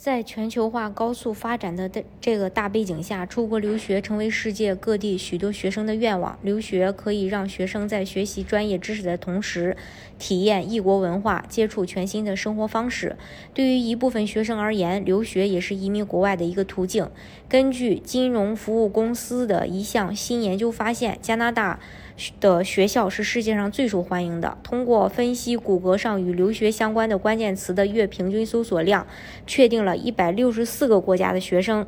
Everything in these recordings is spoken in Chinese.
在全球化高速发展的这个大背景下，出国留学成为世界各地许多学生的愿望。留学可以让学生在学习专业知识的同时，体验异国文化，接触全新的生活方式。对于一部分学生而言，留学也是移民国外的一个途径。根据金融服务公司的一项新研究发现，加拿大。的学校是世界上最受欢迎的。通过分析谷歌上与留学相关的关键词的月平均搜索量，确定了一百六十四个国家的学生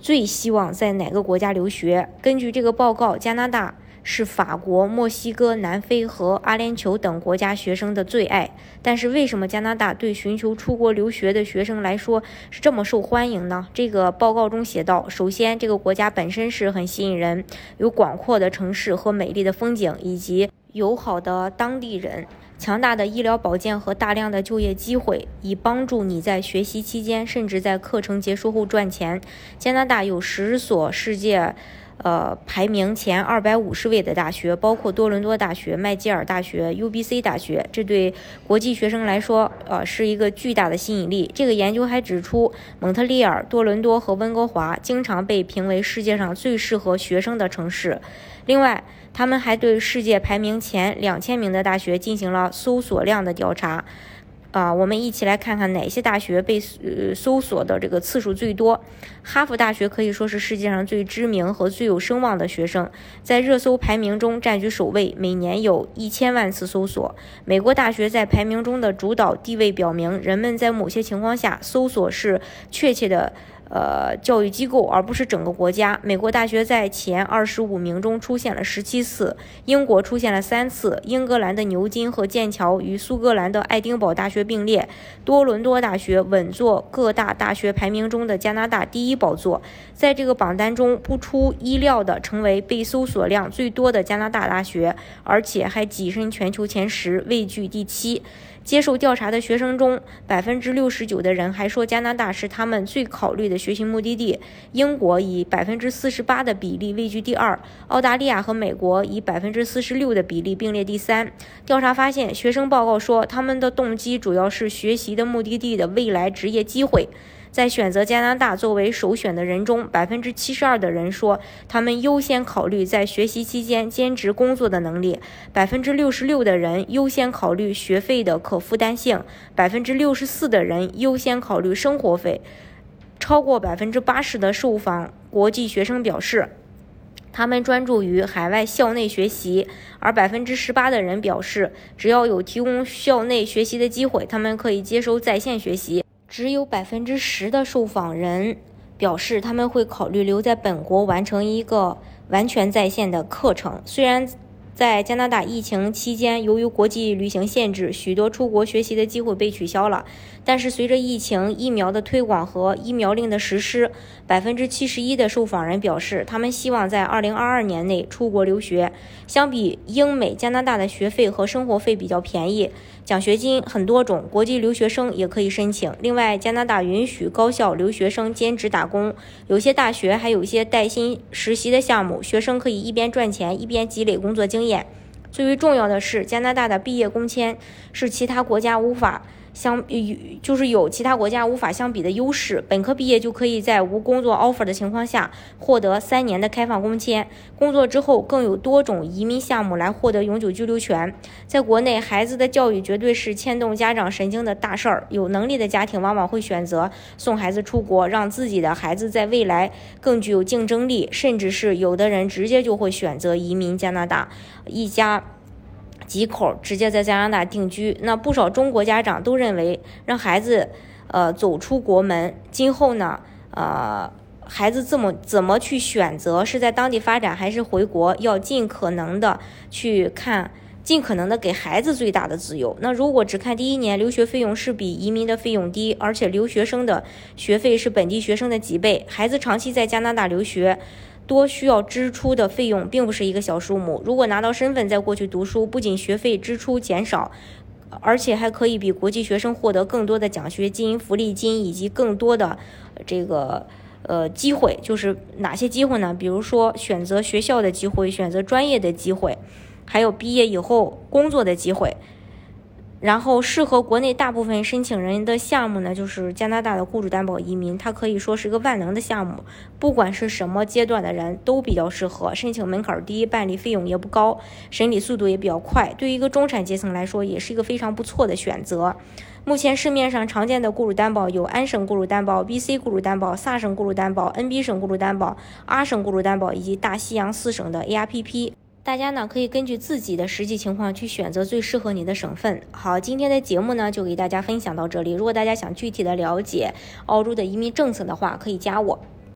最希望在哪个国家留学。根据这个报告，加拿大。是法国、墨西哥、南非和阿联酋等国家学生的最爱。但是，为什么加拿大对寻求出国留学的学生来说是这么受欢迎呢？这个报告中写道：首先，这个国家本身是很吸引人，有广阔的城市和美丽的风景，以及友好的当地人、强大的医疗保健和大量的就业机会，以帮助你在学习期间，甚至在课程结束后赚钱。加拿大有十所世界。呃，排名前二百五十位的大学包括多伦多大学、麦吉尔大学、UBC 大学，这对国际学生来说，呃，是一个巨大的吸引力。这个研究还指出，蒙特利尔、多伦多和温哥华经常被评为世界上最适合学生的城市。另外，他们还对世界排名前两千名的大学进行了搜索量的调查。啊，我们一起来看看哪些大学被呃搜索的这个次数最多。哈佛大学可以说是世界上最知名和最有声望的学生，在热搜排名中占据首位，每年有一千万次搜索。美国大学在排名中的主导地位表明，人们在某些情况下搜索是确切的。呃，教育机构而不是整个国家。美国大学在前二十五名中出现了十七次，英国出现了三次，英格兰的牛津和剑桥与苏格兰的爱丁堡大学并列，多伦多大学稳坐各大大学排名中的加拿大第一宝座。在这个榜单中，不出意料地成为被搜索量最多的加拿大大学，而且还跻身全球前十，位居第七。接受调查的学生中，百分之六十九的人还说加拿大是他们最考虑的学习目的地。英国以百分之四十八的比例位居第二，澳大利亚和美国以百分之四十六的比例并列第三。调查发现，学生报告说他们的动机主要是学习的目的地的未来职业机会。在选择加拿大作为首选的人中，百分之七十二的人说他们优先考虑在学习期间兼职工作的能力；百分之六十六的人优先考虑学费的可负担性；百分之六十四的人优先考虑生活费。超过百分之八十的受访国际学生表示，他们专注于海外校内学习，而百分之十八的人表示，只要有提供校内学习的机会，他们可以接收在线学习。只有百分之十的受访人表示他们会考虑留在本国完成一个完全在线的课程。虽然在加拿大疫情期间，由于国际旅行限制，许多出国学习的机会被取消了。但是随着疫情、疫苗的推广和疫苗令的实施，百分之七十一的受访人表示他们希望在二零二二年内出国留学。相比英美，加拿大的学费和生活费比较便宜。奖学金很多种，国际留学生也可以申请。另外，加拿大允许高校留学生兼职打工，有些大学还有一些带薪实习的项目，学生可以一边赚钱一边积累工作经验。最为重要的是，加拿大的毕业工签是其他国家无法。相与就是有其他国家无法相比的优势，本科毕业就可以在无工作 offer 的情况下获得三年的开放工签，工作之后更有多种移民项目来获得永久居留权。在国内，孩子的教育绝对是牵动家长神经的大事儿，有能力的家庭往往会选择送孩子出国，让自己的孩子在未来更具有竞争力，甚至是有的人直接就会选择移民加拿大，一家。几口直接在加拿大定居，那不少中国家长都认为，让孩子，呃，走出国门，今后呢，呃，孩子怎么怎么去选择，是在当地发展还是回国，要尽可能的去看，尽可能的给孩子最大的自由。那如果只看第一年留学费用是比移民的费用低，而且留学生的学费是本地学生的几倍，孩子长期在加拿大留学。多需要支出的费用并不是一个小数目。如果拿到身份再过去读书，不仅学费支出减少，而且还可以比国际学生获得更多的奖学金、福利金以及更多的这个呃机会，就是哪些机会呢？比如说选择学校的机会，选择专业的机会，还有毕业以后工作的机会。然后适合国内大部分申请人的项目呢，就是加拿大的雇主担保移民，它可以说是个万能的项目，不管是什么阶段的人都比较适合。申请门槛低，办理费用也不高，审理速度也比较快，对于一个中产阶层来说，也是一个非常不错的选择。目前市面上常见的雇主担保有安省雇主担保、BC 雇主担保、萨省雇主担保、NB 省雇主担保、阿省雇主担保以及大西洋四省的 ARPP。大家呢可以根据自己的实际情况去选择最适合你的省份。好，今天的节目呢就给大家分享到这里。如果大家想具体的了解澳洲的移民政策的话，可以加我。